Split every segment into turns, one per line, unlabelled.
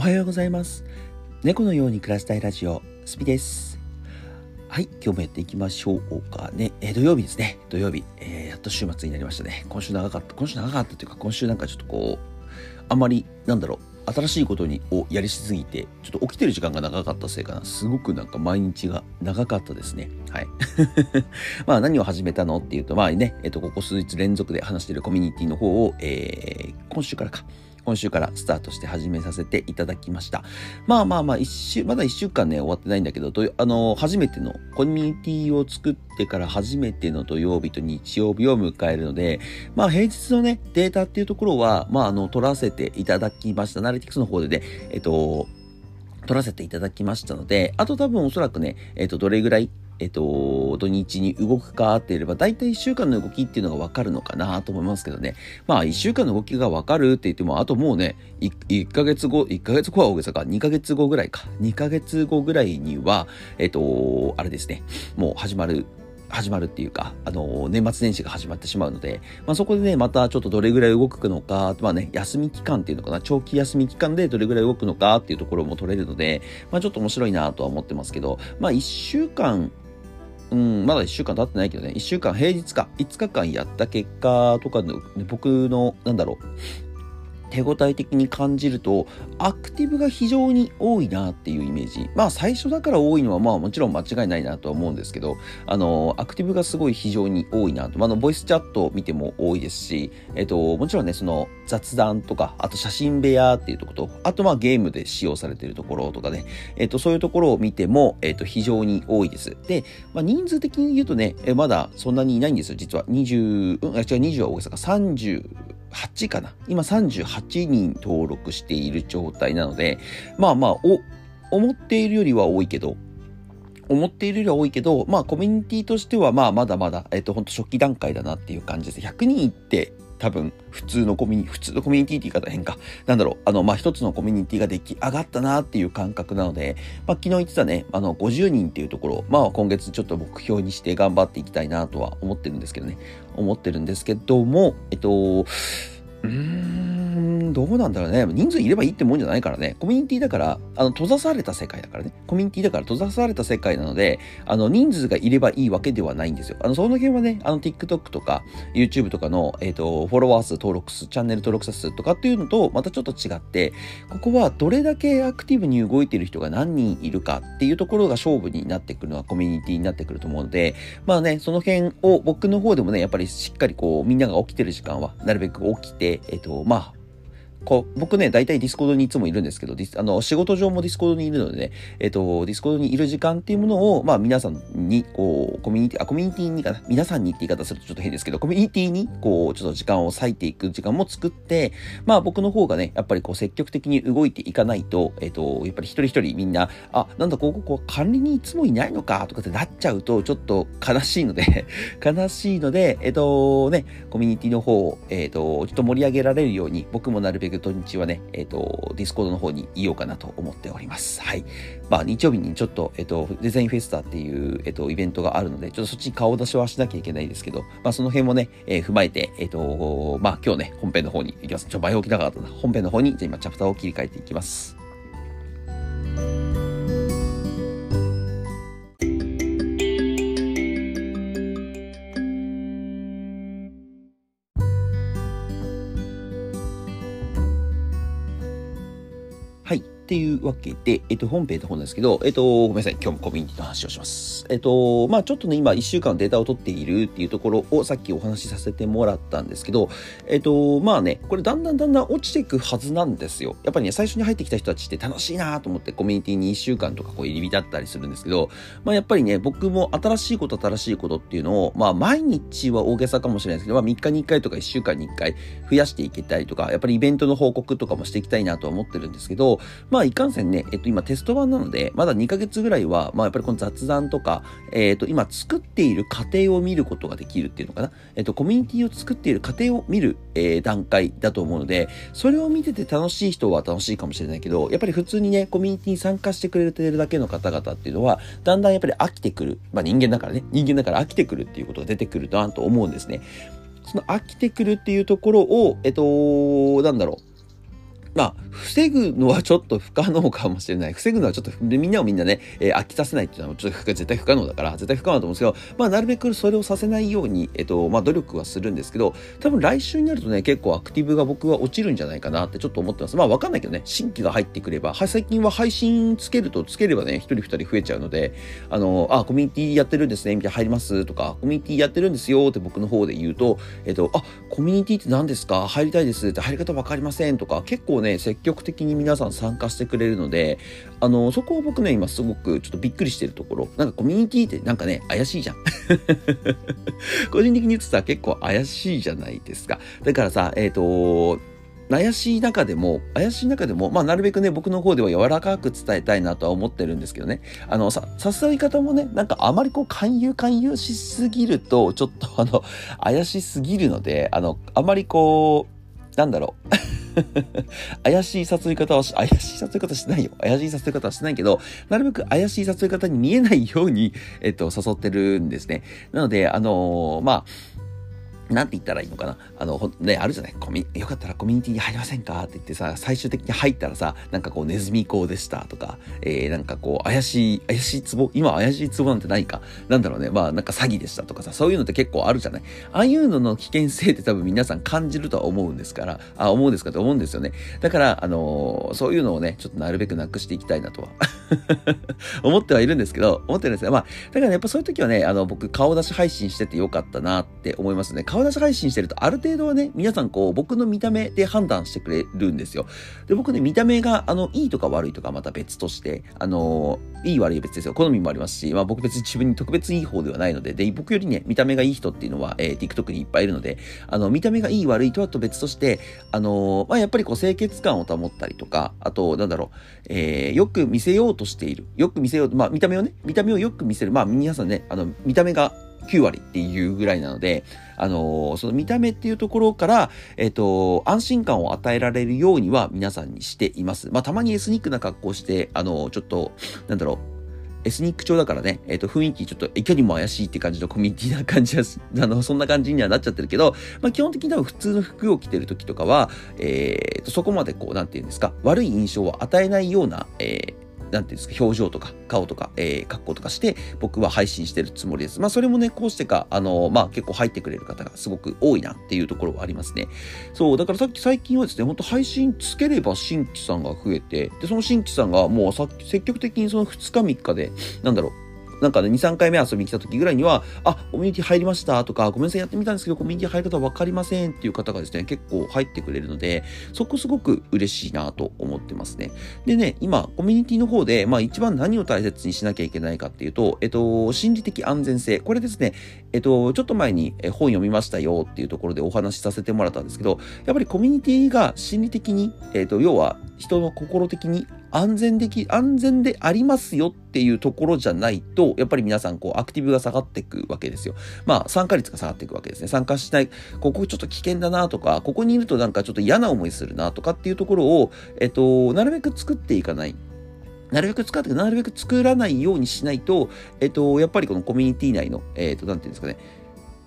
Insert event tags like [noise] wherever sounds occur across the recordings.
おはようございます。猫のように暮らしたいラジオ、スピです。はい、今日もやっていきましょうかね。え土曜日ですね。土曜日、えーやっと週末になりましたね。今週長かった。今週長かったというか、今週なんかちょっとこう、あんまり、なんだろう、新しいことにをやりしすぎて、ちょっと起きてる時間が長かったせいかな。すごくなんか毎日が長かったですね。はい。[laughs] まあ何を始めたのっていうと、まあね、えっと、ここ数日連続で話してるコミュニティの方を、えー今週からか。今週からスタートして始めさせていただきました。まあまあまあ、一週、まだ一週間ね、終わってないんだけど、あの、初めての、コミュニティを作ってから初めての土曜日と日曜日を迎えるので、まあ平日のね、データっていうところは、まああの、取らせていただきました。ナレティクスの方でね、えっと、取らせていただきましたので、あと多分おそらくね、えっと、どれぐらい、えっと、土日に動くかっていれば、だいたい1週間の動きっていうのがわかるのかなと思いますけどね。まあ、1週間の動きがわかるって言っても、あともうね、1, 1ヶ月後、1ヶ月後は大げさか、2ヶ月後ぐらいか。2ヶ月後ぐらいには、えっと、あれですね、もう始まる始まるっていうか、あの、年末年始が始まってしまうので、まあ、そこでね、またちょっとどれぐらい動くのか、まあね、休み期間っていうのかな、長期休み期間でどれぐらい動くのかっていうところも取れるので、まあ、ちょっと面白いなとは思ってますけど、まあ、1週間、うん、まだ1週間経ってないけどね、1週間平日か、5日間やった結果とかの、僕の、なんだろう、手応え的に感じると、アクティブが非常に多いなっていうイメージ。まあ最初だから多いのはまあもちろん間違いないなとは思うんですけど、あの、アクティブがすごい非常に多いなと。まあ、の、ボイスチャットを見ても多いですし、えっと、もちろんね、その雑談とか、あと写真部屋っていうところと、あとまあゲームで使用されているところとかね、えっと、そういうところを見ても、えっと、非常に多いです。で、まあ人数的に言うとね、えまだそんなにいないんですよ、実は。20、うん、違う、20は大げさか、30、8かな？今38人登録している状態なので、まあまあ、お、思っているよりは多いけど、思っているよりは多いけど、まあコミュニティとしてはまあまだまだ、えっと、ほんと初期段階だなっていう感じです。100人いって多分普通のコミュニ、普通のコミュニティって言い方変か。なんだろう、あの、まあ一つのコミュニティが出来上がったなっていう感覚なので、まあ昨日言ってたね、あの、50人っていうところ、まあ今月ちょっと目標にして頑張っていきたいなとは思ってるんですけどね。思ってるんですけども、えっと、うーん、どうなんだろうね。人数いればいいってもんじゃないからね。コミュニティだから、あの、閉ざされた世界だからね。コミュニティだから閉ざされた世界なので、あの、人数がいればいいわけではないんですよ。あの、その辺はね、あの、TikTok とか、YouTube とかの、えっ、と、フォロワー数、登録数、チャンネル登録者数とかっていうのと、またちょっと違って、ここはどれだけアクティブに動いてる人が何人いるかっていうところが勝負になってくるのはコミュニティになってくると思うので、まあね、その辺を僕の方でもね、やっぱりしっかりこう、みんなが起きてる時間は、なるべく起きて、えっ、と、まあ、こう、僕ね、大体 Discord にいつもいるんですけど、ディスあの、仕事上も Discord にいるのでね、えっ、と、 Discord にいる時間っていうものを、まあ、皆さんに、こう、コミュニティ、あ、コミュニティにかな、皆さんにって言い方するとちょっと変ですけど、コミュニティに、こう、ちょっと時間を割いていく時間も作って、まあ、僕の方がね、やっぱりこう、積極的に動いていかないと、えっ、と、やっぱり一人一人みんな、あ、なんだ、ここ、こう、管理にいつもいないのか、とかってなっちゃうと、ちょっと悲しいので、[laughs] 悲しいので、えっ、と、ね、コミュニティの方を、えっ、と、ちょっと盛り上げられるように、僕もなるべく土日はね、えっ、と、 Discord の方にいようかなと思っております。はい。まあ、日曜日にちょっと、えっ、と、デザインフェスタっていう、えっ、と、イベントがあるので、ちょっとそっちに顔出しはしなきゃいけないですけど、まあ、その辺もね、えー踏まえて、えっ、と、まあ、今日ね、本編の方に行きます。ちょ、前置き長かったな。本編の方に、じゃ今、チャプターを切り替えていきます。わけで、えっと、本編の方なんですけど、えっと、ごめんなさい。今日もコミュニティの話をします。えっと、まあちょっとね、今、1週間データを取っているっていうところをさっきお話しさせてもらったんですけど、えっと、まあね、これだんだんだんだん落ちていくはずなんですよ。やっぱりね、最初に入ってきた人たちって楽しいなと思ってコミュニティに1週間とかこう入り浸ったりするんですけど、まあやっぱりね、僕も新しいこと新しいことっていうのを、まあ毎日は大げさかもしれないですけど、まあ3日に1回とか1週間に1回増やしていけたりとか、やっぱりイベントの報告とかもしていきたいなとは思ってるんですけど、まあいかんせんね、えっと今テスト版なので、まだ2ヶ月ぐらいは、まあやっぱりこの雑談とか、えっと今作っている過程を見ることができるっていうのかな。えっとコミュニティを作っている過程を見る、えー段階だと思うので、それを見てて楽しい人は楽しいかもしれないけど、やっぱり普通にね、コミュニティに参加してくれてるだけの方々っていうのは、だんだんやっぱり飽きてくる。まあ人間だからね、人間だから飽きてくるっていうことが出てくるなと思うんですね。その飽きてくるっていうところを、えっと、なんだろう。まあ、防ぐのはちょっと不可能かもしれない。防ぐのはちょっと、みんなをみんなね、えー、飽きさせないっていうのはちょっと絶対不可能だから、絶対不可能だと思うんですけど、まあ、なるべくそれをさせないように、えっ、と、まあ、努力はするんですけど、多分来週になるとね、結構アクティブが僕は落ちるんじゃないかなってちょっと思ってます。まあ、わかんないけどね、新規が入ってくれば、は、最近は配信つけるとつければね、一人二人増えちゃうので、あの、あ、コミュニティやってるんですね、みたいな入りますとか、コミュニティやってるんですよって僕の方で言うと、えっ、ー、と、あ、コミュニティって何ですか？入りたいですって入り方わかりませんとか、結構ね、積極的に皆さん参加してくれるので、あの、そこを僕ね、今すごくちょっとびっくりしてるところ。なんかコミュニティってなんかね、怪しいじゃん。[laughs] 個人的に言ってたら結構怪しいじゃないですか。だからさ、えっ、ー、と、怪しい中でも、怪しい中でも、まあ、なるべくね、僕の方では柔らかく伝えたいなとは思ってるんですけどね。あの、さ、誘い方もね、なんかあまりこう、勧誘勧誘しすぎると、ちょっとあの、怪しすぎるので、あの、あまりこう、なんだろう。[laughs] 怪しい誘い方はし、怪しい誘い方してないよ。怪しい誘い方はしないけど、なるべく怪しい誘い方に見えないように、えっと、誘ってるんですね。なので、あのー、まあ、なんて言ったらいいのかな？あの、ね、あるじゃない？コミよかったらコミュニティに入りませんか？って言ってさ、最終的に入ったらさ、なんかこう、ネズミ講でしたとか、えー、なんかこう、怪しい、怪しい壺今怪しい壺なんてないか？なんだろうね？まあ、なんか詐欺でしたとかさ、そういうのって結構あるじゃない？ああいうのの危険性って多分皆さん感じるとは思うんですから、あ、思うんですかって思うんですよね。だから、あのー、そういうのをね、ちょっとなるべくなくしていきたいなとは [laughs] 思ってはいるんですけど、思ってるんですが、まあ、だから、やっぱそういう時はね、あの、僕、顔出し配信しててよかったなって思いますね。顔出し配信してると、ある程度はね、皆さんこう、僕の見た目で判断してくれるんですよ。で、僕ね、見た目が、あの、いいとか悪いとかまた別として、あの、いい悪いは別ですよ。好みもありますし、まあ僕別に自分に特別いい方ではないので、で、僕よりね、見た目がいい人っていうのは、えー、TikTok にいっぱいいるので、あの、見た目がいい悪いとはと別として、あの、まあやっぱりこう、清潔感を保ったりとか、あと、なんだろう、えー、よく見せようとしている。よく見せようと、まあ見た目をね、見た目をよく見せる。まあ皆さんね、あの、見た目が9割っていうぐらいなので、あのー、その見た目っていうところから、えっ、ー、と、安心感を与えられるようには皆さんにしています。まあ、たまにエスニックな格好して、あのー、ちょっと、なんだろう、エスニック調だからね、えっ、と、雰囲気ちょっといかにも怪しいって感じのコミュニティな感じは、あの、そんな感じにはなっちゃってるけど、まあ、基本的に多分普通の服を着てる時とかは、えー、と、そこまでこう、なんていうんですか、悪い印象を与えないような、えー、なんていうんですか、表情とか、顔とか、えー、格好とかして、僕は配信してるつもりです。まあ、それもね、こうしてか、あのー、まあ、結構入ってくれる方がすごく多いなっていうところはありますね。そう、だからさっき最近はですね、ほんと配信つければ新規さんが増えて、で、その新規さんがもうさ積極的にその2日3日で、なんだろう、なんかね、2、3回目遊びに来た時ぐらいには、あ、コミュニティ入りましたとか、ごめんなさい、やってみたんですけど、コミュニティ入り方わかりませんっていう方がですね、結構入ってくれるので、そこすごく嬉しいなと思ってますね。でね、今、コミュニティの方で、まあ一番何を大切にしなきゃいけないかっていうと、えっと、心理的安全性。これですね、えっと、ちょっと前に本読みましたよっていうところでお話しさせてもらったんですけど、やっぱりコミュニティが心理的に、えっと、要は人の心的に安全でき、安全でありますよっていうところじゃないと、やっぱり皆さん、こう、アクティブが下がっていくわけですよ。まあ、参加率が下がっていくわけですね。参加しない、ここちょっと危険だなとか、ここにいるとなんかちょっと嫌な思いするなとかっていうところを、えっと、なるべく作っていかない。なるべく使って、なるべく作らないようにしないと、えっと、やっぱりこのコミュニティ内の、えっと、なんていうんですかね、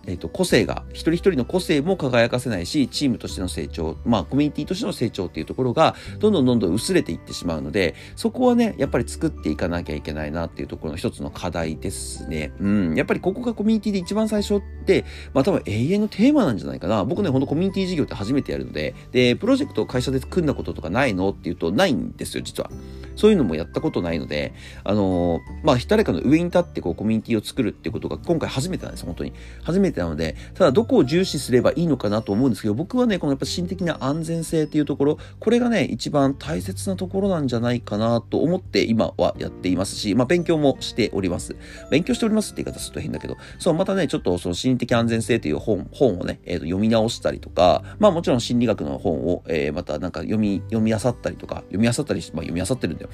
えっ、ー、と、個性が、一人一人の個性も輝かせないし、チームとしての成長、まあ、コミュニティとしての成長っていうところが、どんどんどんどん薄れていってしまうので、そこはね、やっぱり作っていかなきゃいけないなっていうところの一つの課題ですね。うん。やっぱりここがコミュニティで一番最初って、まあ多分永遠のテーマなんじゃないかな。僕ね、ほんとコミュニティ事業って初めてやるので、で、プロジェクトを会社で組んだこととかないの？っていうと、ないんですよ、実は。そういうのもやったことないので、あの、まあ、誰かの上に立ってこうコミュニティを作るってことが今回初めてなんです、本当に。初めてなので、ただどこを重視すればいいのかなと思うんですけど、僕はね、このやっぱ心的な安全性っていうところ、これがね、一番大切なところなんじゃないかなと思って今はやっていますし、まあ、勉強もしております。勉強しておりますって言い方すると変だけど、そう、またね、ちょっとその心理的安全性という本、本をね、えー、と読み直したりとか、まあもちろん心理学の本を、えー、またなんか読み、読み漁ったりとか、読み漁ったりまあ読み漁ってるんだよ。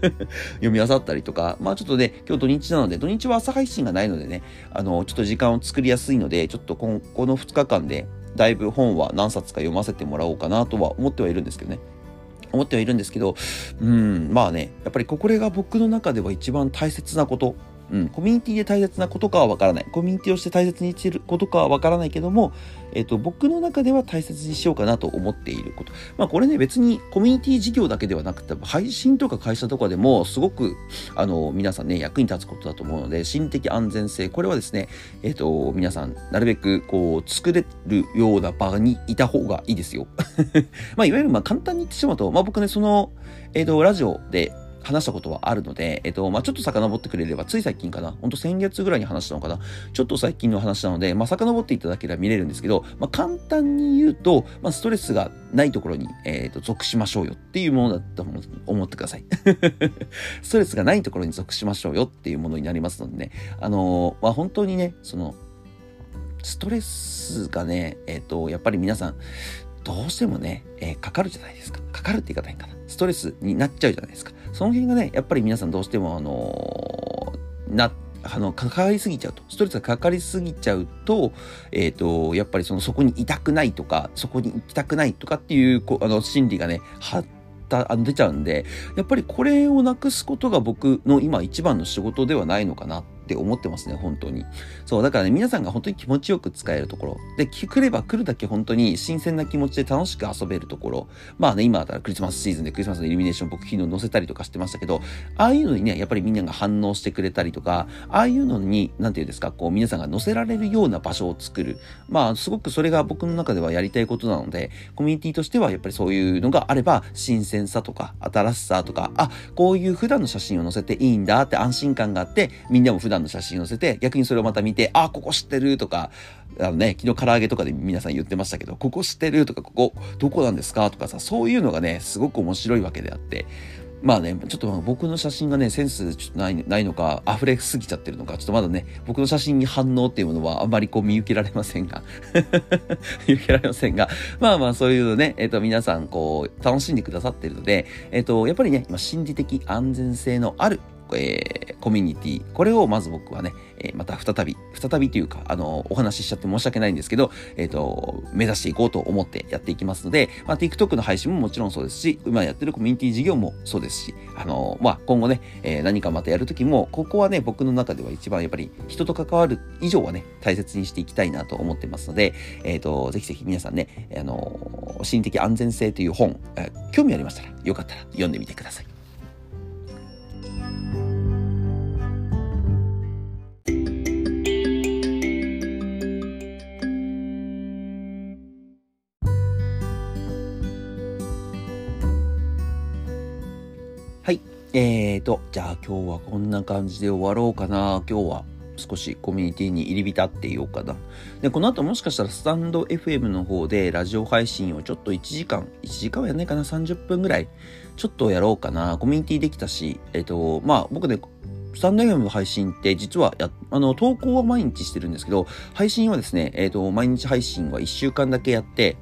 [laughs] 読み漁ったりとか、まあちょっとね、今日土日なので、土日は朝配信がないのでね、あの、ちょっと時間を作りやすいので、ちょっとこの2日間で、だいぶ本は何冊か読ませてもらおうかなとは思ってはいるんですけどね。思ってはいるんですけど、うん、まあね、やっぱりこれが僕の中では一番大切なことうん、コミュニティで大切なことかはわからない。コミュニティをして大切にしていることかはわからないけども、えっ、と、僕の中では大切にしようかなと思っていること。まあ、これね、別にコミュニティ事業だけではなくて、配信とか会社とかでも、すごく、あの、皆さんね、役に立つことだと思うので、心的安全性、これはですね、えっ、と、皆さん、なるべく、こう、作れるような場にいた方がいいですよ。[laughs] まあ、いわゆる、まあ、簡単に言ってしまうと、まあ、僕ね、その、えっ、と、ラジオで、話したことはあるので、えっと、まあ、ちょっと遡ってくれれば、つい最近かな、ほんと先月ぐらいに話したのかな、ちょっと最近の話なので、まあ、遡っていただければ見れるんですけど、まあ、簡単に言うと、まあ、ストレスがないところに、えっ、と、属しましょうよっていうものだと思ってください。[laughs] ストレスがないところに属しましょうよっていうものになりますのでね、あのー、まあ、本当にね、その、ストレスがね、えっ、と、やっぱり皆さん、どうしてもね、えー、かかるじゃないですか。かかるって言い方変かな。ストレスになっちゃうじゃないですか。その辺がね、やっぱり皆さんどうしても、あのー、な、あの、かかりすぎちゃうと、ストレスがかかりすぎちゃうと、えっ、ー、と、やっぱりその、そこにいたくないとか、そこに行きたくないとかっていう、こ、あの、心理がね、発た、あの、出ちゃうんで、やっぱりこれをなくすことが僕の今一番の仕事ではないのかなっって思ってますね、本当に。そう、だからね、皆さんが本当に気持ちよく使えるところ。で、来れば来るだけ本当に新鮮な気持ちで楽しく遊べるところ。まあね、今だったらクリスマスシーズンでクリスマスのイルミネーション僕昨日載せたりとかしてましたけど、ああいうのにね、やっぱりみんなが反応してくれたりとか、ああいうのに、なんていうんですか、こう皆さんが載せられるような場所を作る。まあ、すごくそれが僕の中ではやりたいことなので、コミュニティとしてはやっぱりそういうのがあれば、新鮮さとか、新しさとか、あ、こういう普段の写真を載せていいんだって安心感があって、みんなも普段の写真載せて、逆にそれをまた見て、あ、ここ知ってるとか、あのね、昨日唐揚げとかで皆さん言ってましたけど、ここ知ってるとか、ここどこなんですかとかさ、そういうのがね、すごく面白いわけであって、まあね、ちょっと僕の写真がね、センスちょっとないないのか、溢れすぎちゃってるのか、ちょっとまだね、僕の写真に反応っていうものはあんまりこう見受けられませんが、[laughs] 見受けられませんが、まあまあそういうのね、えっ、ー、と皆さんこう楽しんでくださってるので、えっ、ー、と、やっぱりね、今心理的安全性のあるえー、コミュニティ。これをまず僕はね、えー、また再び、再びというか、あの、お話ししちゃって申し訳ないんですけど、えっ、ー、と、目指していこうと思ってやっていきますので、まあ、TikTok の配信ももちろんそうですし、今やってるコミュニティ事業もそうですし、あの、まあ、今後ね、え何かまたやるときも、ここはね、僕の中では一番やっぱり人と関わる以上はね、大切にしていきたいなと思ってますので、えっ、と、ぜひぜひ皆さんね、あの、心理的安全性という本、え興味ありましたら、よかったら読んでみてください。はいえーと、じゃあ今日はこんな感じで終わろうかな。今日は少しコミュニティに入り浸っていようかな。で、この後もしかしたらスタンド FM の方でラジオ配信をちょっと1時間、1時間はやんないかな、30分ぐらい、ちょっとやろうかな。コミュニティできたし、えっ、と、まあ僕ね、スタンド FM 配信って実はや、あの、投稿は毎日してるんですけど、配信はですね、えっ、と、毎日配信は1週間だけやって、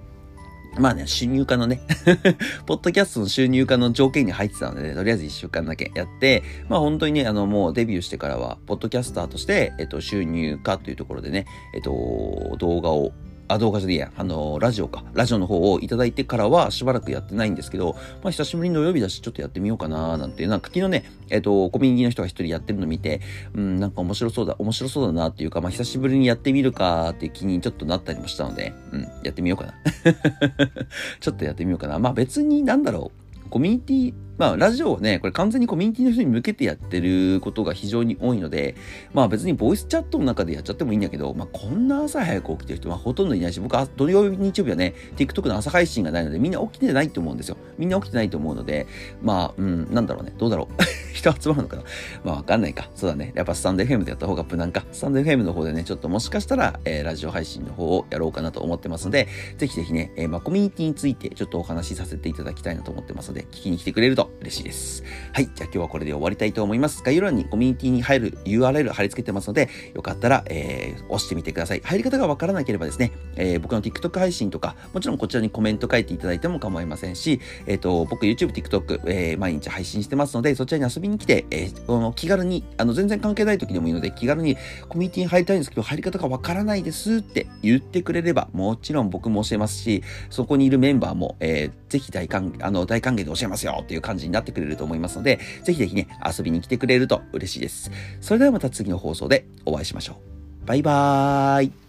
まあね、収入化のね。[laughs] ポッドキャストの収入化の条件に入ってたので、ね、とりあえず一週間だけやって、まあ本当にね、あのもうデビューしてからは、ポッドキャスターとして、えっと、収入化というところでね、えっと、動画をあ、動画じゃねえや、あの、ラジオか。ラジオの方をいただいてからはしばらくやってないんですけど、まあ久しぶりに土曜日だし、ちょっとやってみようかななんていう、なんか昨日ね、えっ、ー、と、コミュニティの人が一人やってるの見て、うん、なんか面白そうだ、面白そうだなっていうか、まあ久しぶりにやってみるかって気にちょっとなったりもしたので、うん、やってみようかな。[laughs] ちょっとやってみようかな。まあ別になんだろう。コミュニティまあ、ラジオはね、これ完全にコミュニティの人に向けてやってることが非常に多いので、まあ別にボイスチャットの中でやっちゃってもいいんだけど、まあこんな朝早く起きてる人はほとんどいないし、僕は土曜日、日曜日はね、TikTok の朝配信がないので、みんな起きてないと思うんですよ。みんな起きてないと思うので、まあ、うん、なんだろうね、どうだろう。[laughs] 人集まるのかなまあわかんないか。そうだね。やっぱスタンド FM でやった方が無難か。スタンド FM の方でね、ちょっともしかしたら、えー、ラジオ配信の方をやろうかなと思ってますので、ぜひぜひね、えー、まあコミュニティについてちょっとお話しさせていただきたいなと思ってますので、聞きに来てくれるとと嬉しいです。はい。じゃあ今日はこれで終わりたいと思います。概要欄にコミュニティに入る URL 貼り付けてますので、よかったら、えー、押してみてください。入り方がわからなければですね、えー、僕の TikTok 配信とか、もちろんこちらにコメント書いていただいても構いませんし、えっ、ー、と、僕 YouTube、TikTok、えー、毎日配信してますので、そちらに遊びに来て、えー、この気軽に、あの、全然関係ない時でもいいので、気軽にコミュニティに入りたいんですけど、入り方がわからないですって言ってくれれば、もちろん僕も教えますし、そこにいるメンバーも、えー、ぜひ大歓、あの、大歓迎で教えますよっていう感じになってくれると思いますので、ぜひぜひね、遊びに来てくれると嬉しいです。それではまた次の放送でお会いしましょう。バイバーイ。